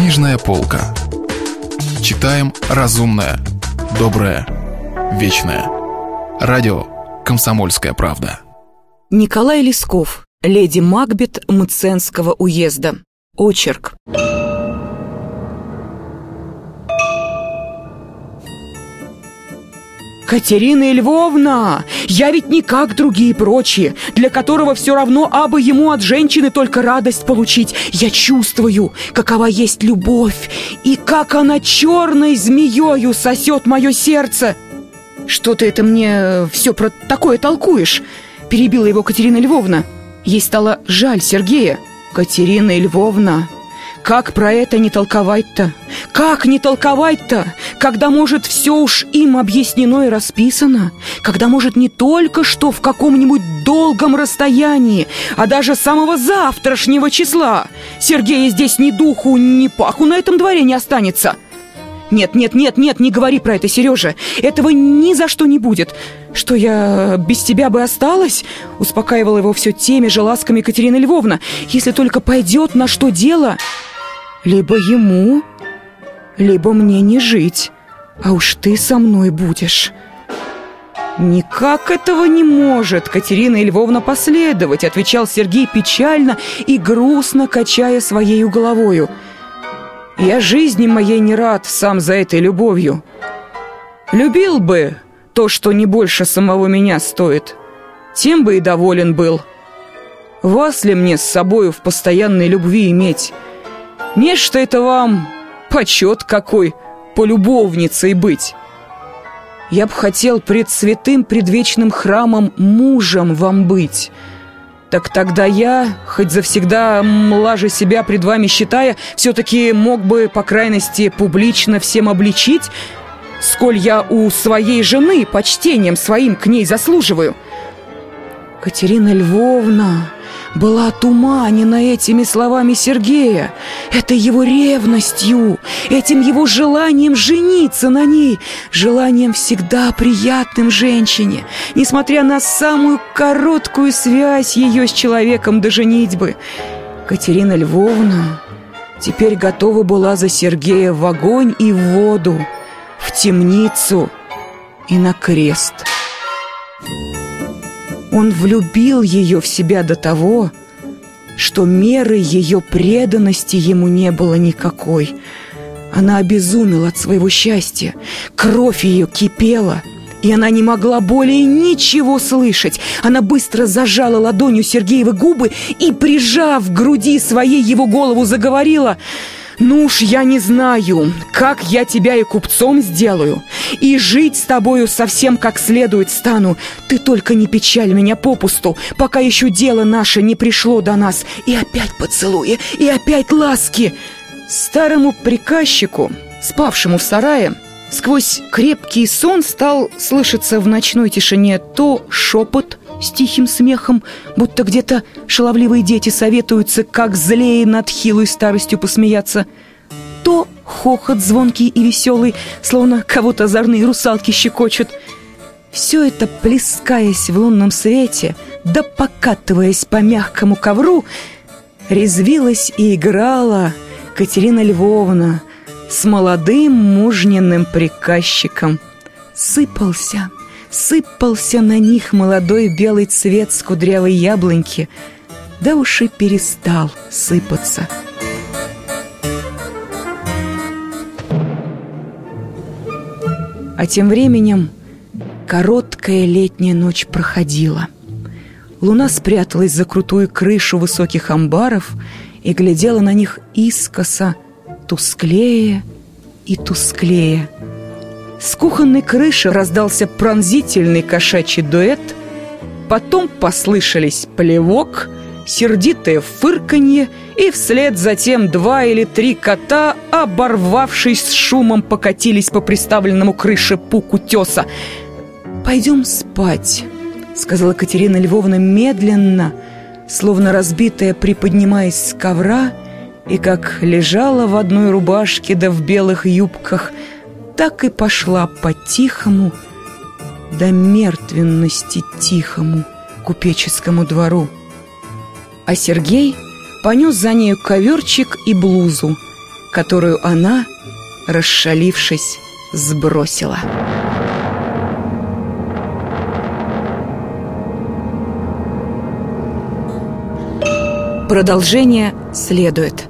Книжная полка. Читаем разумное, доброе, вечное. Радио «Комсомольская правда». Николай Лесков, леди Макбет Мценского уезда. Очерк. «Катерина Львовна! Я ведь не как другие прочие, для которого все равно, абы ему от женщины только радость получить. Я чувствую, какова есть любовь, и как она черной змеёю сосет мое сердце!» «Что ты это мне все про такое толкуешь?» Перебила его Катерина Львовна. Ей стало жаль Сергея. «Катерина Львовна, как про это не толковать-то? Как не толковать-то, когда, может, все уж им объяснено и расписано? Когда, может, не только что в каком-нибудь долгом расстоянии, а даже самого завтрашнего числа Сергея здесь ни духу, ни паху на этом дворе не останется?» «Нет, нет, нет, нет, не говори про это, Сережа. Этого ни за что не будет. Что я без тебя бы осталась?» Успокаивала его все теми же ласками Екатерина Львовна. «Если только пойдет на что дело, либо ему, либо мне не жить, а уж ты со мной будешь». «Никак этого не может Катерина Львовна последовать», отвечал Сергей печально и грустно качая своей головою. Я жизни моей не рад сам за этой любовью. Любил бы то, что не больше самого меня стоит, тем бы и доволен был. Вас ли мне с собою в постоянной любви иметь? Нечто это вам почет какой полюбовницей быть. Я б хотел пред святым предвечным храмом мужем вам быть». Так тогда я, хоть завсегда млаже себя пред вами считая, все-таки мог бы, по крайности, публично всем обличить, сколь я у своей жены почтением своим к ней заслуживаю. Катерина Львовна была отуманена этими словами Сергея, этой его ревностью, этим его желанием жениться на ней, желанием всегда приятным женщине, несмотря на самую короткую связь ее с человеком до женитьбы. Катерина Львовна теперь готова была за Сергея в огонь и в воду, в темницу и на крест. Он влюбил ее в себя до того, что меры ее преданности ему не было никакой. Она обезумела от своего счастья, кровь ее кипела, и она не могла более ничего слышать. Она быстро зажала ладонью Сергеевы губы и, прижав к груди своей его голову, заговорила — ну уж я не знаю, как я тебя и купцом сделаю, и жить с тобою совсем как следует стану. Ты только не печаль меня попусту, пока еще дело наше не пришло до нас. И опять поцелуи, и опять ласки. Старому приказчику, спавшему в сарае, сквозь крепкий сон стал слышаться в ночной тишине то шепот, с тихим смехом, будто где-то шаловливые дети советуются, как злее над хилой старостью посмеяться. То хохот звонкий и веселый, словно кого-то озорные русалки щекочут. Все это, плескаясь в лунном свете, да покатываясь по мягкому ковру, резвилась и играла Катерина Львовна с молодым мужненным приказчиком. Сыпался, Сыпался на них молодой белый цвет с кудрявой яблоньки, да уж и перестал сыпаться. А тем временем короткая летняя ночь проходила. Луна спряталась за крутую крышу высоких амбаров и глядела на них искоса, тусклее и тусклее – с кухонной крыши раздался пронзительный кошачий дуэт, потом послышались плевок, сердитое фырканье, и вслед затем два или три кота, оборвавшись с шумом, покатились по приставленному крыше пуку теса. «Пойдем спать», — сказала Катерина Львовна медленно, словно разбитая, приподнимаясь с ковра, и как лежала в одной рубашке да в белых юбках — так и пошла по тихому, до мертвенности тихому купеческому двору. А Сергей понес за нею коверчик и блузу которую она, расшалившись, сбросила. Продолжение следует.